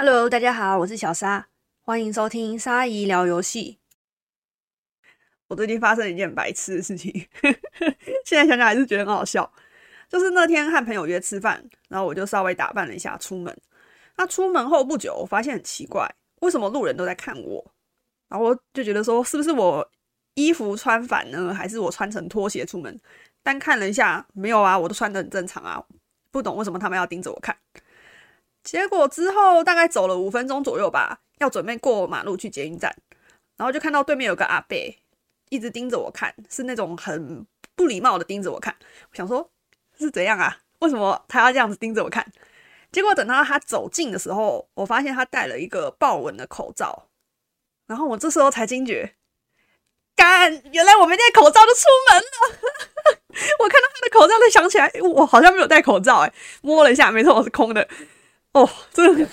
Hello，大家好，我是小沙，欢迎收听沙姨聊游戏。我最近发生了一件白痴的事情，现在想想还是觉得很好笑。就是那天和朋友约吃饭，然后我就稍微打扮了一下出门。那出门后不久，我发现很奇怪，为什么路人都在看我？然后我就觉得说，是不是我衣服穿反呢，还是我穿成拖鞋出门？但看了一下，没有啊，我都穿的很正常啊，不懂为什么他们要盯着我看。结果之后大概走了五分钟左右吧，要准备过马路去捷运站，然后就看到对面有个阿伯一直盯着我看，是那种很不礼貌的盯着我看。我想说，是怎样啊？为什么他要这样子盯着我看？结果等到他走近的时候，我发现他戴了一个豹纹的口罩，然后我这时候才惊觉，干，原来我没戴口罩就出门了。我看到他的口罩，才想起来，我好像没有戴口罩。哎，摸了一下，没错，我是空的。哦，真的，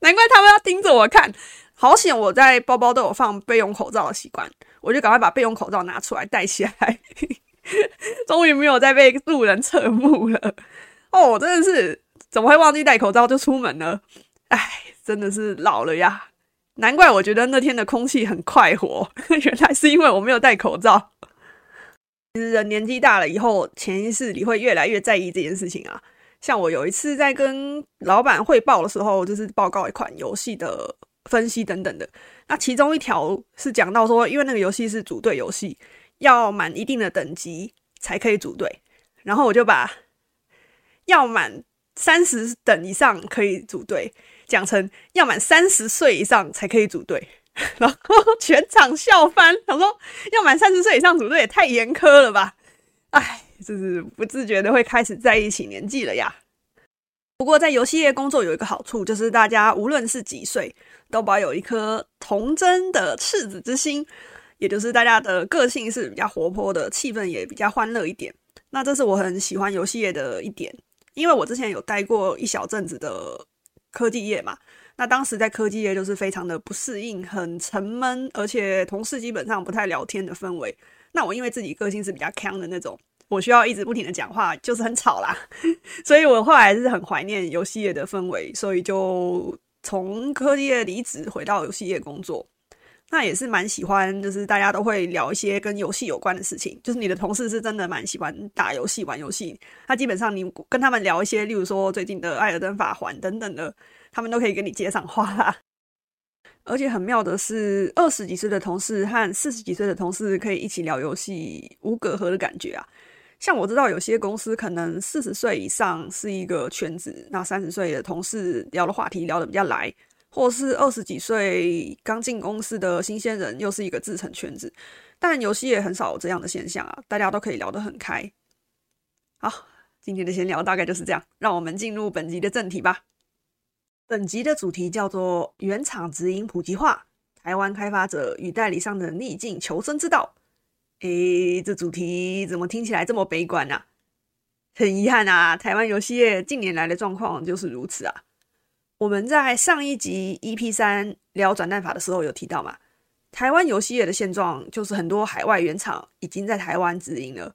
难怪他们要盯着我看。好险，我在包包都有放备用口罩的习惯，我就赶快把备用口罩拿出来戴起来。终于没有再被路人侧目了。哦，真的是怎么会忘记戴口罩就出门呢？哎，真的是老了呀！难怪我觉得那天的空气很快活，原来是因为我没有戴口罩。其实人年纪大了以后，潜意识里会越来越在意这件事情啊。像我有一次在跟老板汇报的时候，就是报告一款游戏的分析等等的。那其中一条是讲到说，因为那个游戏是组队游戏，要满一定的等级才可以组队。然后我就把要满三十等以上可以组队讲成要满三十岁以上才可以组队，然后全场笑翻。他说要满三十岁以上组队也太严苛了吧？哎。就是不自觉的会开始在一起年纪了呀。不过在游戏业工作有一个好处，就是大家无论是几岁，都保有一颗童真的赤子之心，也就是大家的个性是比较活泼的，气氛也比较欢乐一点。那这是我很喜欢游戏业的一点，因为我之前有待过一小阵子的科技业嘛。那当时在科技业就是非常的不适应，很沉闷，而且同事基本上不太聊天的氛围。那我因为自己个性是比较强的那种。我需要一直不停的讲话，就是很吵啦，所以我后来是很怀念游戏业的氛围，所以就从科技业离职回到游戏业工作。那也是蛮喜欢，就是大家都会聊一些跟游戏有关的事情，就是你的同事是真的蛮喜欢打游戏、玩游戏，那基本上你跟他们聊一些，例如说最近的《艾尔登法环》等等的，他们都可以跟你接上话啦。而且很妙的是，二十几岁的同事和四十几岁的同事可以一起聊游戏，无隔阂的感觉啊。像我知道有些公司可能四十岁以上是一个圈子，那三十岁的同事聊的话题聊得比较来，或是二十几岁刚进公司的新鲜人又是一个自成圈子。但游戏也很少有这样的现象啊，大家都可以聊得很开。好，今天的闲聊大概就是这样，让我们进入本集的正题吧。本集的主题叫做“原厂直营普及化：台湾开发者与代理商的逆境求生之道”。诶，这主题怎么听起来这么悲观呢？很遗憾啊，台湾游戏业近年来的状况就是如此啊。我们在上一集 EP 三聊转蛋法的时候有提到嘛，台湾游戏业的现状就是很多海外原厂已经在台湾直营了，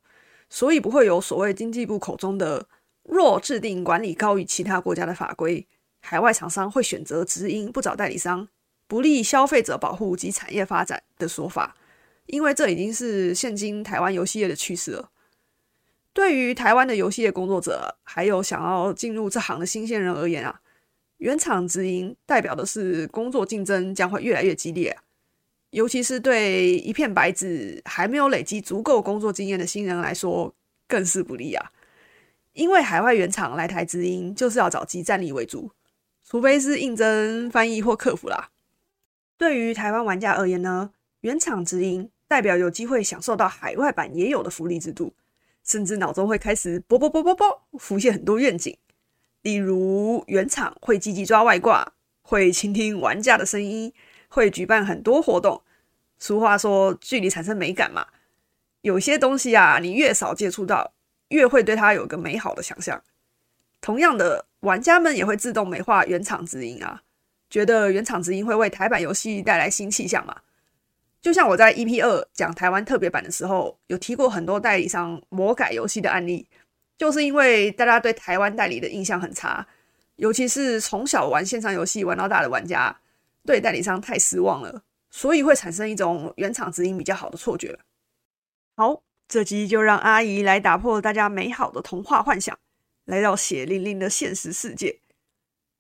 所以不会有所谓经济部口中的若制定管理高于其他国家的法规，海外厂商会选择直营不找代理商，不利消费者保护及产业发展的说法。因为这已经是现今台湾游戏业的趋势了。对于台湾的游戏业工作者，还有想要进入这行的新鲜人而言啊，原厂直营代表的是工作竞争将会越来越激烈，尤其是对一片白纸、还没有累积足够工作经验的新人来说，更是不利啊。因为海外原厂来台直营，就是要找集战力为主，除非是应征翻译或客服啦。对于台湾玩家而言呢？原厂直营代表有机会享受到海外版也有的福利制度，甚至脑中会开始啵啵啵啵啵浮现很多愿景，例如原厂会积极抓外挂，会倾听玩家的声音，会举办很多活动。俗话说，距离产生美感嘛，有些东西啊，你越少接触到，越会对它有个美好的想象。同样的，玩家们也会自动美化原厂直营啊，觉得原厂直营会为台版游戏带来新气象嘛。就像我在 EP 二讲台湾特别版的时候，有提过很多代理商魔改游戏的案例，就是因为大家对台湾代理的印象很差，尤其是从小玩线上游戏玩到大的玩家，对代理商太失望了，所以会产生一种原厂直营比较好的错觉。好，这集就让阿姨来打破大家美好的童话幻想，来到血淋淋的现实世界。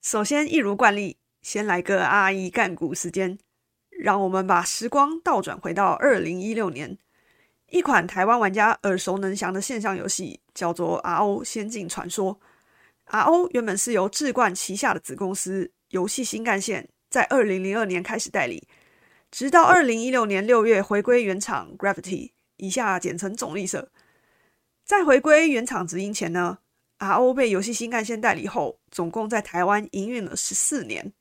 首先，一如惯例，先来个阿姨干股时间，让我们把时光倒转回到二零一六年，一款台湾玩家耳熟能详的线上游戏叫做《RO 仙境传说》。RO 原本是由智冠旗下的子公司游戏新干线在二零零二年开始代理，直到二零一六年六月回归原厂 Gravity，以下简称总力社。在回归原厂直营前呢，RO 被游戏新干线代理后，总共在台湾营运了十四年。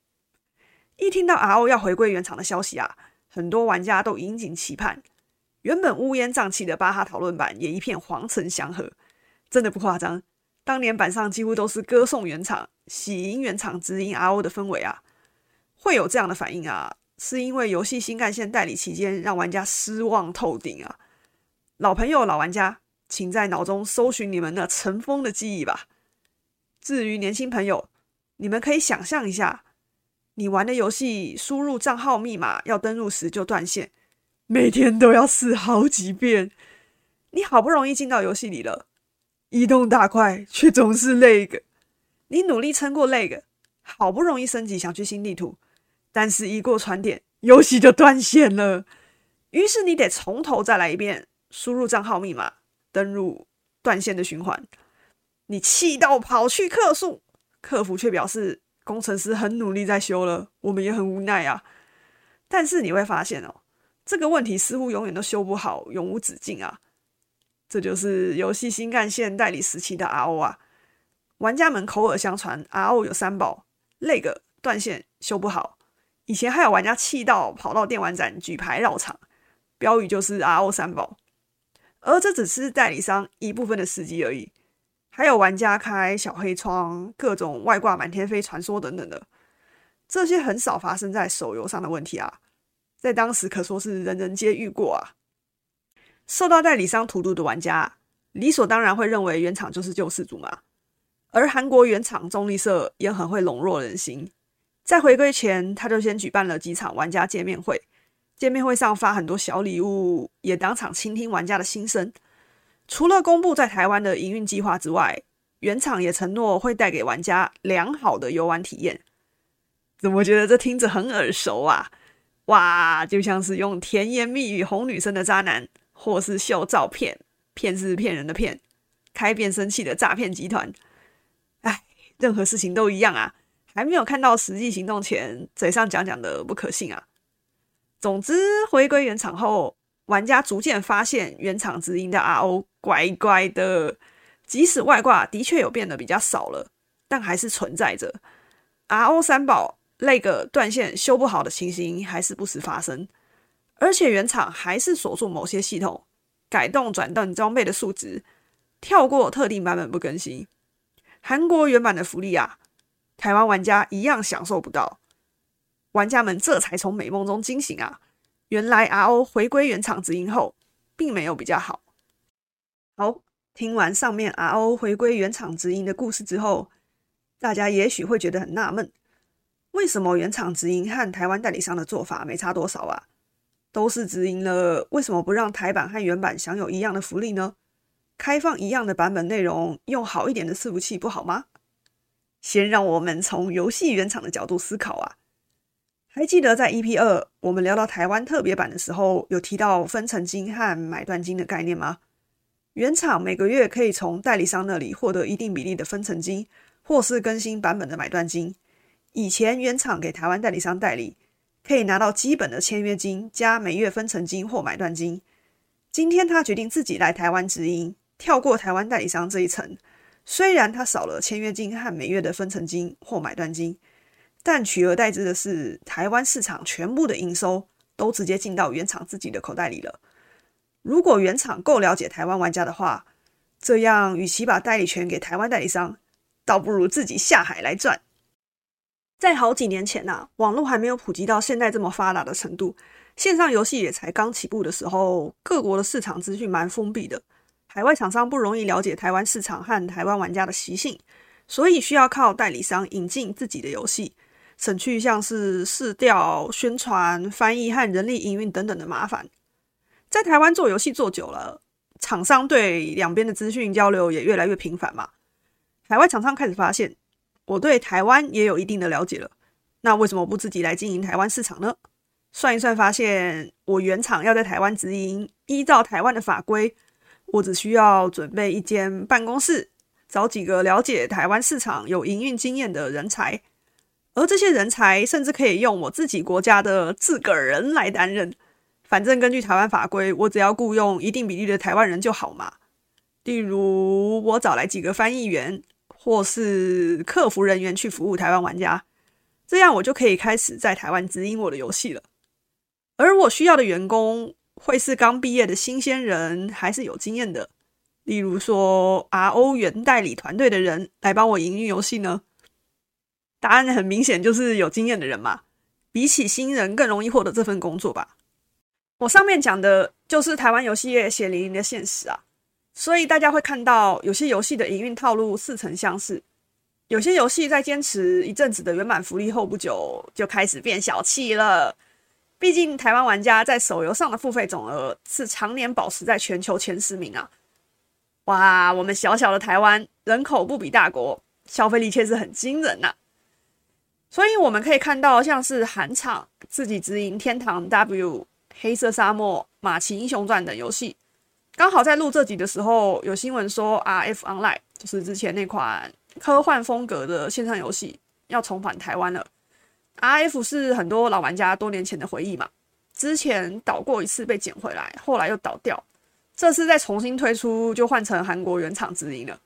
一听到 RO 要回归原厂的消息啊，很多玩家都引颈期盼。原本乌烟瘴气的巴哈讨论版也一片黄尘祥和，真的不夸张。当年版上几乎都是歌颂原厂、喜迎原厂直营 RO 的氛围啊，会有这样的反应啊，是因为游戏新干线代理期间让玩家失望透顶啊。老朋友、老玩家，请在脑中搜寻你们那尘封的记忆吧。至于年轻朋友，你们可以想象一下，你玩的游戏输入账号密码要登录时就断线，每天都要试好几遍。你好不容易进到游戏里了。移动大块，却总是 lag。你努力撑过 lag，好不容易升级想去新地图，但是一过船点，游戏就断线了。于是你得从头再来一遍，输入账号密码，登入断线的循环。你气到跑去客诉，客服却表示工程师很努力在修了，我们也很无奈啊。但是你会发现哦，这个问题似乎永远都修不好，永无止境啊。这就是游戏新干线代理时期的 RO 啊，玩家们口耳相传，RO 有三宝：那个断线修不好。以前还有玩家气到跑到电玩展举牌绕场，标语就是 RO 三宝。而这只是代理商一部分的司机而已，还有玩家开小黑窗、各种外挂满天飞传说等等的，这些很少发生在手游上的问题啊，在当时可说是人人皆遇过啊。受到代理商荼毒的玩家，理所当然会认为原厂就是救世主嘛。而韩国原厂中立社也很会笼络人心，在回归前，他就先举办了几场玩家见面会，见面会上发很多小礼物，也当场倾听玩家的心声。除了公布在台湾的营运计划之外，原厂也承诺会带给玩家良好的游玩体验。怎么觉得这听着很耳熟啊？哇，就像是用甜言蜜语哄女生的渣男。或是秀照片，骗是骗人的骗，开变声器的诈骗集团。哎，任何事情都一样啊，还没有看到实际行动前，嘴上讲讲的不可信啊。总之，回归原厂后，玩家逐渐发现原厂直营的 RO 乖乖的，即使外挂的确有变得比较少了，但还是存在着 RO 三宝那个断线修不好的情形，还是不时发生。而且原厂还是锁住某些系统，改动转动装备的数值，跳过特定版本不更新。韩国原版的福利啊，台湾玩家一样享受不到。玩家们这才从美梦中惊醒啊！原来 RO 回归原厂直营后，并没有比较好。好，听完上面 RO 回归原厂直营的故事之后，大家也许会觉得很纳闷：为什么原厂直营和台湾代理商的做法没差多少啊？都是直营了，为什么不让台版和原版享有一样的福利呢？开放一样的版本内容，用好一点的伺服器不好吗？先让我们从游戏原厂的角度思考啊。还记得在 EP 二我们聊到台湾特别版的时候，有提到分成金和买断金的概念吗？原厂每个月可以从代理商那里获得一定比例的分成金，或是更新版本的买断金。以前原厂给台湾代理商代理。可以拿到基本的签约金加每月分成金或买断金。今天他决定自己来台湾直营，跳过台湾代理商这一层。虽然他少了签约金和每月的分成金或买断金，但取而代之的是台湾市场全部的营收都直接进到原厂自己的口袋里了。如果原厂够了解台湾玩家的话，这样与其把代理权给台湾代理商，倒不如自己下海来赚。在好几年前呐，网络还没有普及到现在这么发达的程度，线上游戏也才刚起步的时候，各国的市场资讯蛮封闭的，海外厂商不容易了解台湾市场和台湾玩家的习性，所以需要靠代理商引进自己的游戏，省去像是试调、宣传、翻译和人力营运等等的麻烦。在台湾做游戏做久了，厂商对两边的资讯交流也越来越频繁嘛。海外厂商开始发现，我对台湾也有一定的了解了，那为什么不自己来经营台湾市场呢？算一算，发现我原厂要在台湾直营，依照台湾的法规，我只需要准备一间办公室，找几个了解台湾市场、有营运经验的人才，而这些人才甚至可以用我自己国家的自个儿人来担任。反正根据台湾法规，我只要雇佣一定比例的台湾人就好嘛。例如，我找来几个翻译员或是客服人员去服务台湾玩家，这样我就可以开始在台湾直营我的游戏了。而我需要的员工会是刚毕业的新鲜人，还是有经验的？例如说，RO 原代理团队的人来帮我营运游戏呢？答案很明显，就是有经验的人嘛。比起新人更容易获得这份工作吧。我上面讲的就是台湾游戏业血淋淋的现实啊。所以大家会看到有些游戏的营运套路似曾相识，有些游戏在坚持一阵子的圆满福利后，不久就开始变小气了。毕竟，台湾玩家在手游上的付费总额是常年保持在全球前十名啊！哇，我们小小的台湾人口不比大国，消费力却是很惊人呐。所以我们可以看到，像是韩厂自己直营《天堂 W》《黑色沙漠》《马奇英雄传》等游戏，刚好在录这集的时候，有新闻说 R.F. Online 就是之前那款科幻风格的线上游戏要重返台湾了。R F 是很多老玩家多年前的回忆嘛，之前倒过一次被捡回来，后来又倒掉，这次再重新推出就换成韩国原厂直营了。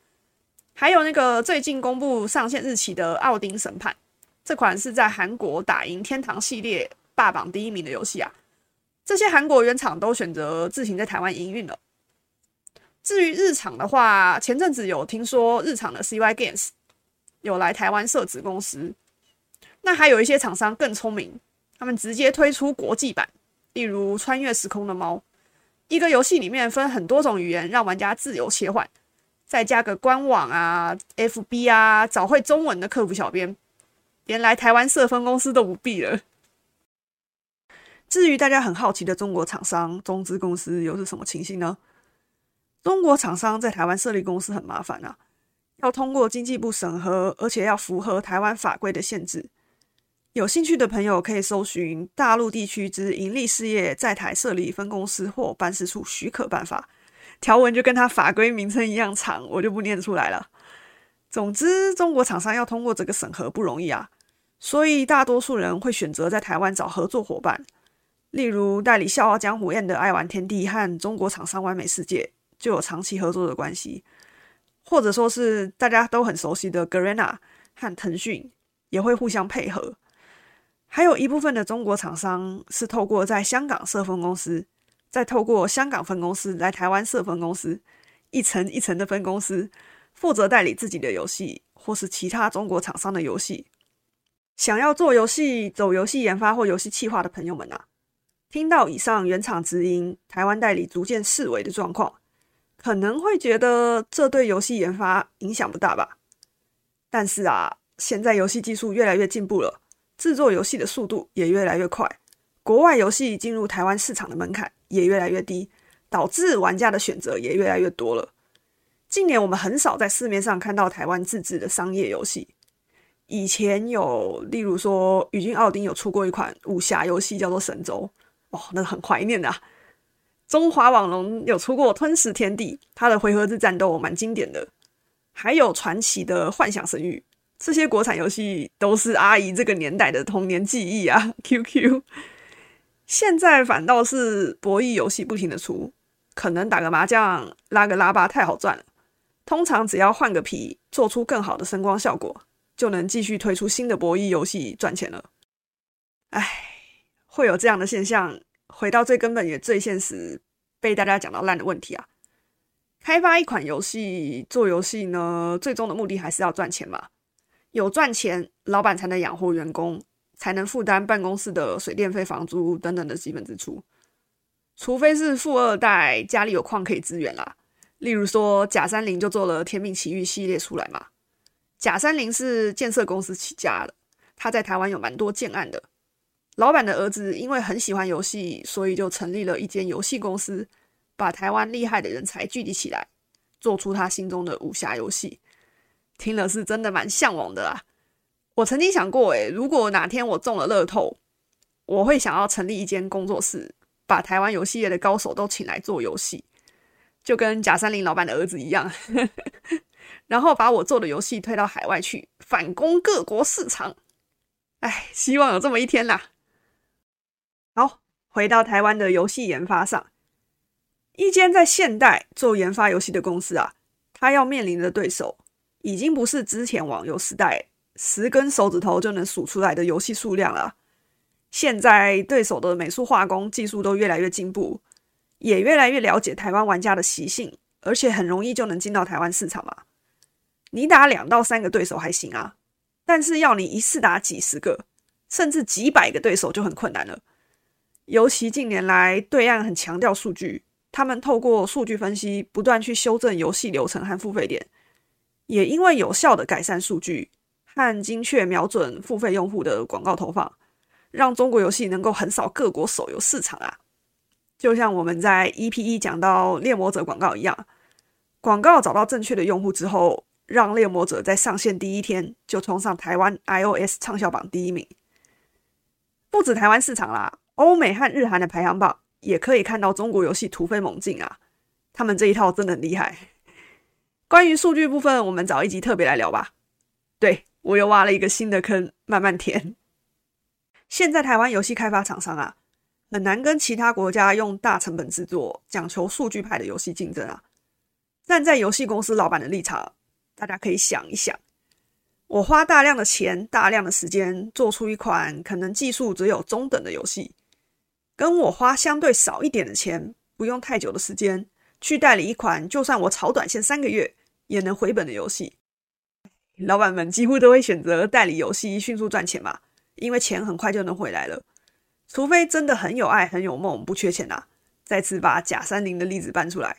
还有那个最近公布上线日期的《奥丁审判》，这款是在韩国打赢天堂系列霸榜第一名的游戏啊，这些韩国原厂都选择自行在台湾营运了。至于日厂的话，前阵子有听说日厂的 C Y Games 有来台湾设子公司。那还有一些厂商更聪明，他们直接推出国际版，例如《穿越时空的猫》，一个游戏里面分很多种语言，让玩家自由切换，再加个官网啊、FB 啊，找会中文的客服小编，连来台湾设分公司都不必了。至于大家很好奇的中国厂商中资公司又是什么情形呢？中国厂商在台湾设立公司很麻烦啊，要通过经济部审核，而且要符合台湾法规的限制。有兴趣的朋友可以搜寻《大陆地区之盈利事业在台设立分公司或办事处许可办法》，条文就跟它法规名称一样长，我就不念出来了。总之，中国厂商要通过这个审核不容易啊，所以大多数人会选择在台湾找合作伙伴，例如代理《笑傲江湖》宴的爱玩天地和中国厂商完美世界就有长期合作的关系，或者说是大家都很熟悉的 Garena 和腾讯也会互相配合。还有一部分的中国厂商是透过在香港设分公司，再透过香港分公司来台湾设分公司，一层一层的分公司，负责代理自己的游戏或是其他中国厂商的游戏。想要做游戏、走游戏研发或游戏企划的朋友们啊，听到以上原厂直营、台湾代理逐渐式微的状况，可能会觉得这对游戏研发影响不大吧？但是啊，现在游戏技术越来越进步了。制作游戏的速度也越来越快，国外游戏进入台湾市场的门槛也越来越低，导致玩家的选择也越来越多了。近年我们很少在市面上看到台湾自制的商业游戏，以前有，例如说宇峻奥丁有出过一款武侠游戏叫做《神州》，哦，那很怀念的。中华网龙有出过《吞食天地》，它的回合制战斗蛮经典的，还有传奇的《幻想神域》。这些国产游戏都是阿姨这个年代的童年记忆啊！QQ，现在反倒是博弈游戏不停的出，可能打个麻将、拉个拉巴太好赚了。通常只要换个皮，做出更好的声光效果，就能继续推出新的博弈游戏赚钱了。唉，会有这样的现象，回到最根本也最现实，被大家讲到烂的问题啊！开发一款游戏、做游戏呢，最终的目的还是要赚钱嘛。有赚钱，老板才能养活员工，才能负担办公室的水电费、房租等等的基本支出。除非是富二代，家里有矿可以支援啦。例如说，假山林就做了《天命奇遇》系列出来嘛。贾三林是建设公司起家的，他在台湾有蛮多建案的。老板的儿子因为很喜欢游戏，所以就成立了一间游戏公司，把台湾厉害的人才聚集起来，做出他心中的武侠游戏。听了是真的蛮向往的啦。我曾经想过，诶，如果哪天我中了乐透，我会想要成立一间工作室，把台湾游戏业的高手都请来做游戏，就跟贾三林老板的儿子一样，然后把我做的游戏推到海外去，反攻各国市场。哎，希望有这么一天啦。好，回到台湾的游戏研发上，一间在现代做研发游戏的公司啊，它要面临的对手，已经不是之前网游时代十根手指头就能数出来的游戏数量了。现在对手的美术画工技术都越来越进步，也越来越了解台湾玩家的习性，而且很容易就能进到台湾市场嘛。你打两到三个对手还行啊，但是要你一次打几十个，甚至几百个对手就很困难了。尤其近年来，对岸很强调数据，他们透过数据分析，不断去修正游戏流程和付费点，也因为有效的改善数据和精确瞄准付费用户的广告投放，让中国游戏能够横扫各国手游市场啊！就像我们在 EP 一讲到猎魔者广告一样，广告找到正确的用户之后，让猎魔者在上线第一天就冲上台湾 iOS 畅销榜第一名，不止台湾市场啦。欧美和日韩的排行榜也可以看到中国游戏突飞猛进啊！他们这一套真的很厉害。关于数据部分，我们找一集特别来聊吧。对我又挖了一个新的坑，慢慢填。现在台湾游戏开发厂商啊，很难跟其他国家用大成本制作、讲求数据派的游戏竞争啊。站在游戏公司老板的立场，大家可以想一想。我花大量的钱、大量的时间做出一款可能技术只有中等的游戏。跟我花相对少一点的钱，不用太久的时间去代理一款，就算我炒短线三个月也能回本的游戏，老板们几乎都会选择代理游戏，迅速赚钱嘛，因为钱很快就能回来了。除非真的很有爱、很有梦，不缺钱啊。再次把假三零的例子搬出来，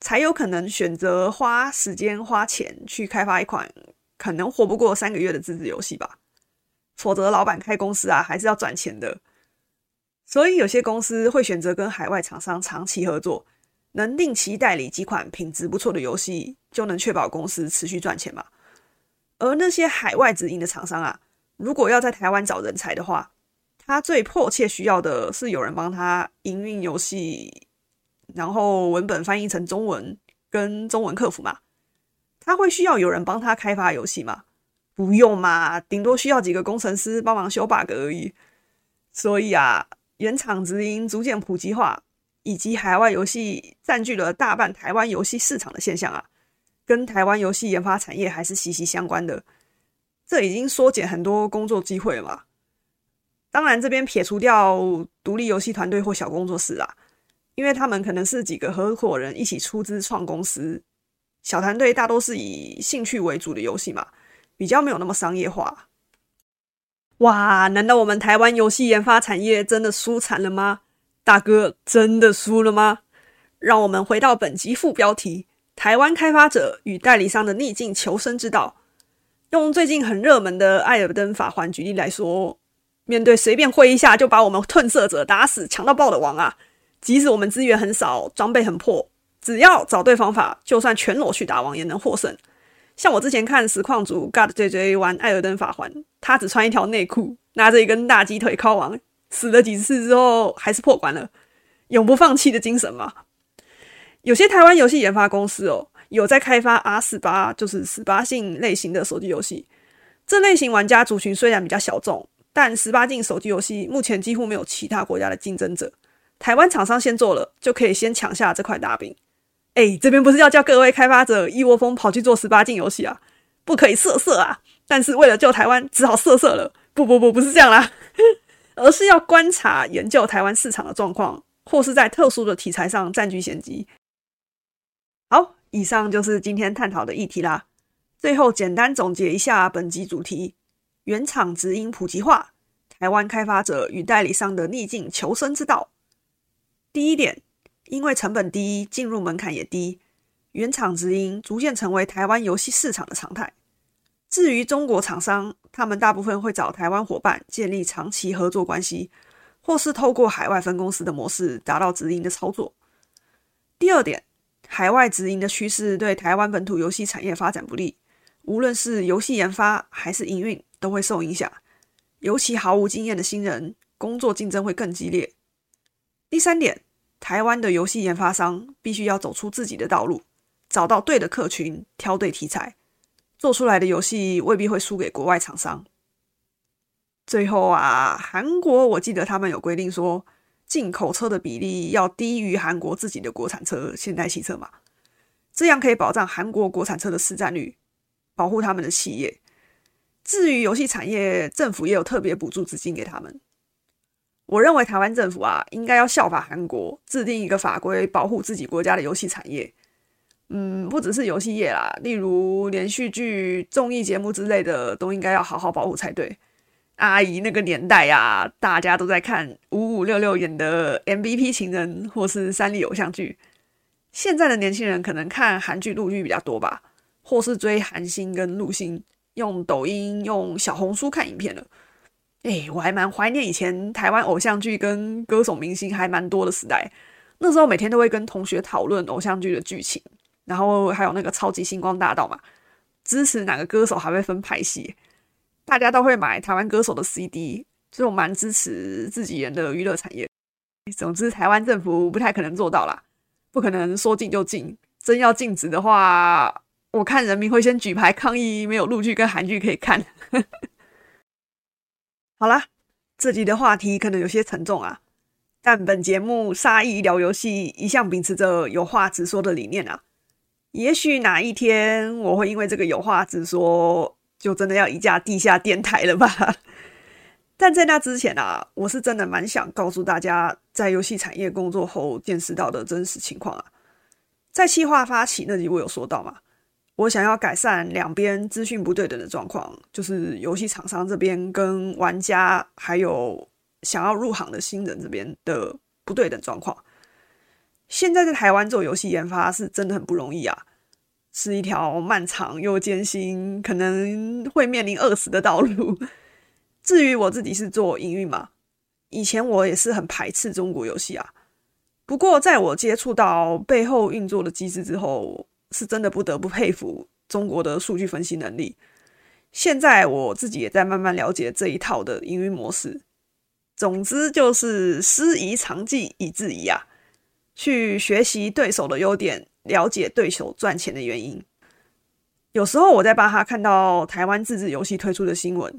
才有可能选择花时间、花钱去开发一款可能活不过三个月的自制游戏吧。否则，老板开公司啊，还是要赚钱的。所以有些公司会选择跟海外厂商长期合作，能定期代理几款品质不错的游戏，就能确保公司持续赚钱嘛。而那些海外直营的厂商啊，如果要在台湾找人才的话，他最迫切需要的是有人帮他营运游戏，然后文本翻译成中文跟中文客服嘛。他会需要有人帮他开发游戏吗？不用嘛，顶多需要几个工程师帮忙修 bug 而已。所以啊。原厂直营逐渐普及化，以及海外游戏占据了大半台湾游戏市场的现象啊，跟台湾游戏研发产业还是息息相关的。这已经缩减很多工作机会了嘛。当然，这边撇除掉独立游戏团队或小工作室啦，因为他们可能是几个合伙人一起出资创公司，小团队大多是以兴趣为主的游戏嘛，比较没有那么商业化。哇！难道我们台湾游戏研发产业真的输惨了吗？大哥，真的输了吗？让我们回到本集副标题：台湾开发者与代理商的逆境求生之道。用最近很热门的《艾尔登法环》举例来说，面对随便挥一下就把我们褪色者打死、强到爆的王啊，即使我们资源很少、装备很破，只要找对方法，就算全裸去打王也能获胜。像我之前看实况组 God JJ 玩《艾尔登法环》，他只穿一条内裤，拿着一根大鸡腿敲王，死了几次之后还是破关了，永不放弃的精神嘛。有些台湾游戏研发公司哦，有在开发 R 十八，就是十八禁类型的手机游戏。这类型玩家族群虽然比较小众，但十八禁手机游戏目前几乎没有其他国家的竞争者。台湾厂商先做了，就可以先抢下这块大饼。哎，这边不是要叫各位开发者一窝蜂跑去做十八禁游戏啊，不可以色色啊！但是为了救台湾，只好色色了。不不不，不是这样啦，而是要观察研究台湾市场的状况，或是在特殊的题材上占据先机。好，以上就是今天探讨的议题啦。最后简单总结一下本集主题：原厂直营普及化，台湾开发者与代理商的逆境求生之道。第一点。因为成本低，进入门槛也低，原厂直营逐渐成为台湾游戏市场的常态。至于中国厂商，他们大部分会找台湾伙伴建立长期合作关系，或是透过海外分公司的模式达到直营的操作。第二点，海外直营的趋势对台湾本土游戏产业发展不利，无论是游戏研发还是营运都会受影响。尤其毫无经验的新人，工作竞争会更激烈。第三点，台湾的游戏研发商必须要走出自己的道路，找到对的客群，挑对题材。做出来的游戏未必会输给国外厂商。最后啊，韩国我记得他们有规定说，进口车的比例要低于韩国自己的国产车现代汽车嘛，这样可以保障韩国国产车的市占率，保护他们的企业。至于游戏产业，政府也有特别补助资金给他们。我认为台湾政府啊，应该要效法韩国，制定一个法规，保护自己国家的游戏产业。嗯，不只是游戏业啦，例如连续剧、综艺节目之类的，都应该要好好保护才对。阿姨那个年代呀，大家都在看五五六六演的 MVP 情人或是三立偶像剧。现在的年轻人可能看韩剧、陆剧比较多吧，或是追韩星跟陆星，用抖音、用小红书看影片了。哎，我还蛮怀念以前台湾偶像剧跟歌手明星还蛮多的时代，那时候每天都会跟同学讨论偶像剧的剧情。然后还有那个超级星光大道嘛，支持哪个歌手还会分派系，大家都会买台湾歌手的 CD，所以我蛮支持自己人的娱乐产业。总之，台湾政府不太可能做到啦，不可能说禁就禁。真要禁止的话，我看人民会先举牌抗议，没有陆剧跟韩剧可以看。好啦，这集的话题可能有些沉重啊，但本节目沙溢聊游戏一向秉持着有话直说的理念啊。也许哪一天我会因为这个有话直说，就真的要一架地下电台了吧？但在那之前啊，我是真的蛮想告诉大家，在游戏产业工作后见识到的真实情况啊。在企划发起那集我有说到嘛，我想要改善两边资讯不对等的状况，就是游戏厂商这边跟玩家还有想要入行的新人这边的不对等状况。现在在台湾做游戏研发是真的很不容易啊，是一条漫长又艰辛，可能会面临饿死的道路。至于我自己是做营运嘛，以前我也是很排斥中国游戏啊。不过在我接触到背后运作的机制之后，是真的不得不佩服中国的数据分析能力。现在我自己也在慢慢了解这一套的营运模式。总之就是师夷长技以制夷啊。去学习对手的优点，了解对手赚钱的原因。有时候我在巴哈看到台湾自制游戏推出的新闻，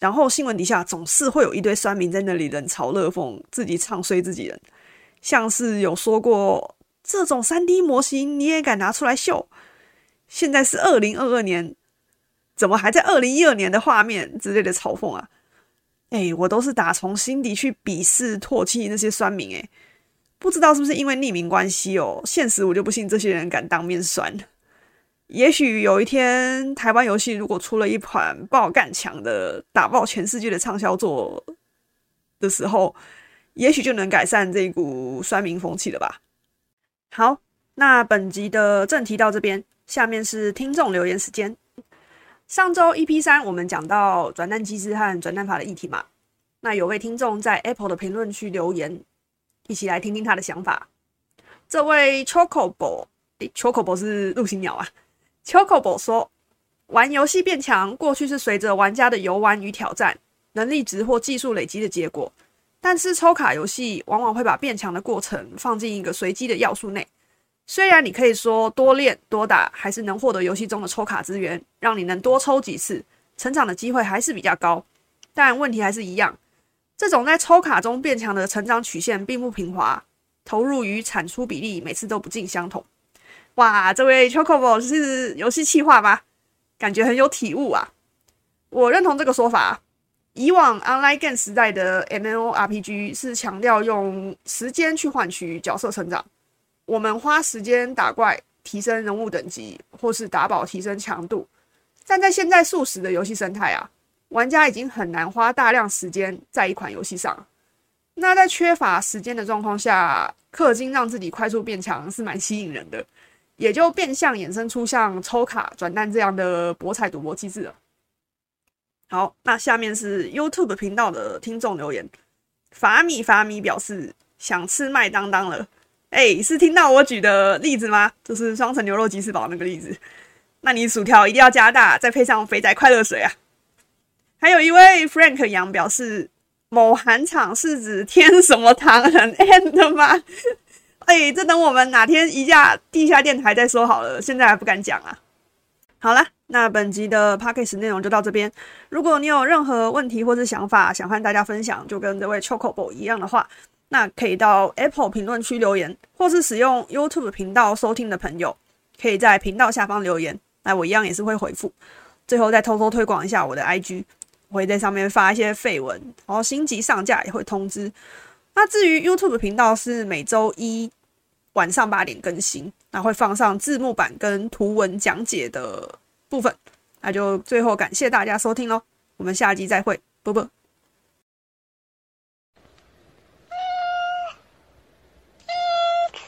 然后新闻底下总是会有一堆酸民在那里冷嘲热讽，自己唱衰自己人，像是有说过这种三 D 模型你也敢拿出来秀？现在是二零二二年，怎么还在二零一二年的画面之类的嘲讽啊？哎，我都是打从心底去鄙视唾弃那些酸民哎。不知道是不是因为匿名关系哦？现实我就不信这些人敢当面酸。也许有一天，台湾游戏如果出了一款爆干强的、打爆全世界的畅销作的时候，也许就能改善这一股酸民风气了吧？好，那本集的正题到这边，下面是听众留言时间。上周 EP 三我们讲到转蛋机制和转蛋法的议题嘛，那有位听众在 Apple 的评论区留言。一起来听听他的想法。这位 Chocobo，Chocobo 是陆行鸟啊。Chocobo 说，玩游戏变强，过去是随着玩家的游玩与挑战、能力值或技术累积的结果。但是抽卡游戏往往会把变强的过程放进一个随机的要素内。虽然你可以说多练多打，还是能获得游戏中的抽卡资源，让你能多抽几次，成长的机会还是比较高。但问题还是一样。这种在抽卡中变强的成长曲线并不平滑，投入与产出比例每次都不尽相同。哇，这位 Chocobo 是游戏企划吗？感觉很有体悟啊！我认同这个说法。以往 Online Game 时代的 MMORPG 是强调用时间去换取角色成长，我们花时间打怪提升人物等级，或是打宝提升强度。但在现在速食的游戏生态啊。玩家已经很难花大量时间在一款游戏上，那在缺乏时间的状况下，氪金让自己快速变强是蛮吸引人的。也就变相衍生出像抽卡转蛋这样的博彩赌博机制了。好，那下面是 YouTube 频道的听众留言，法米法米表示想吃麦当当了。哎，是听到我举的例子吗？就是双层牛肉鸡翅堡那个例子。那你薯条一定要加大，再配上肥仔快乐水啊！还有一位 Frank 杨表示，某韩厂是指天什么堂很 end 吗？哎，这等我们哪天一下地下电台再说好了，现在还不敢讲啊。好了，那本集的 p a c k a g e 内容就到这边。如果你有任何问题或是想法想和大家分享，就跟这位 Chocobo 一样的话。那可以到 Apple 评论区留言，或是使用 YouTube 频道收听的朋友，可以在频道下方留言，那我一样也是会回复。最后再偷偷推广一下我的 IG，我会在上面发一些绯闻，然后新集上架也会通知。那至于 YouTube 频道是每周一晚上八点更新，那会放上字幕版跟图文讲解的部分。那就最后感谢大家收听喽，我们下集再会，啵啵。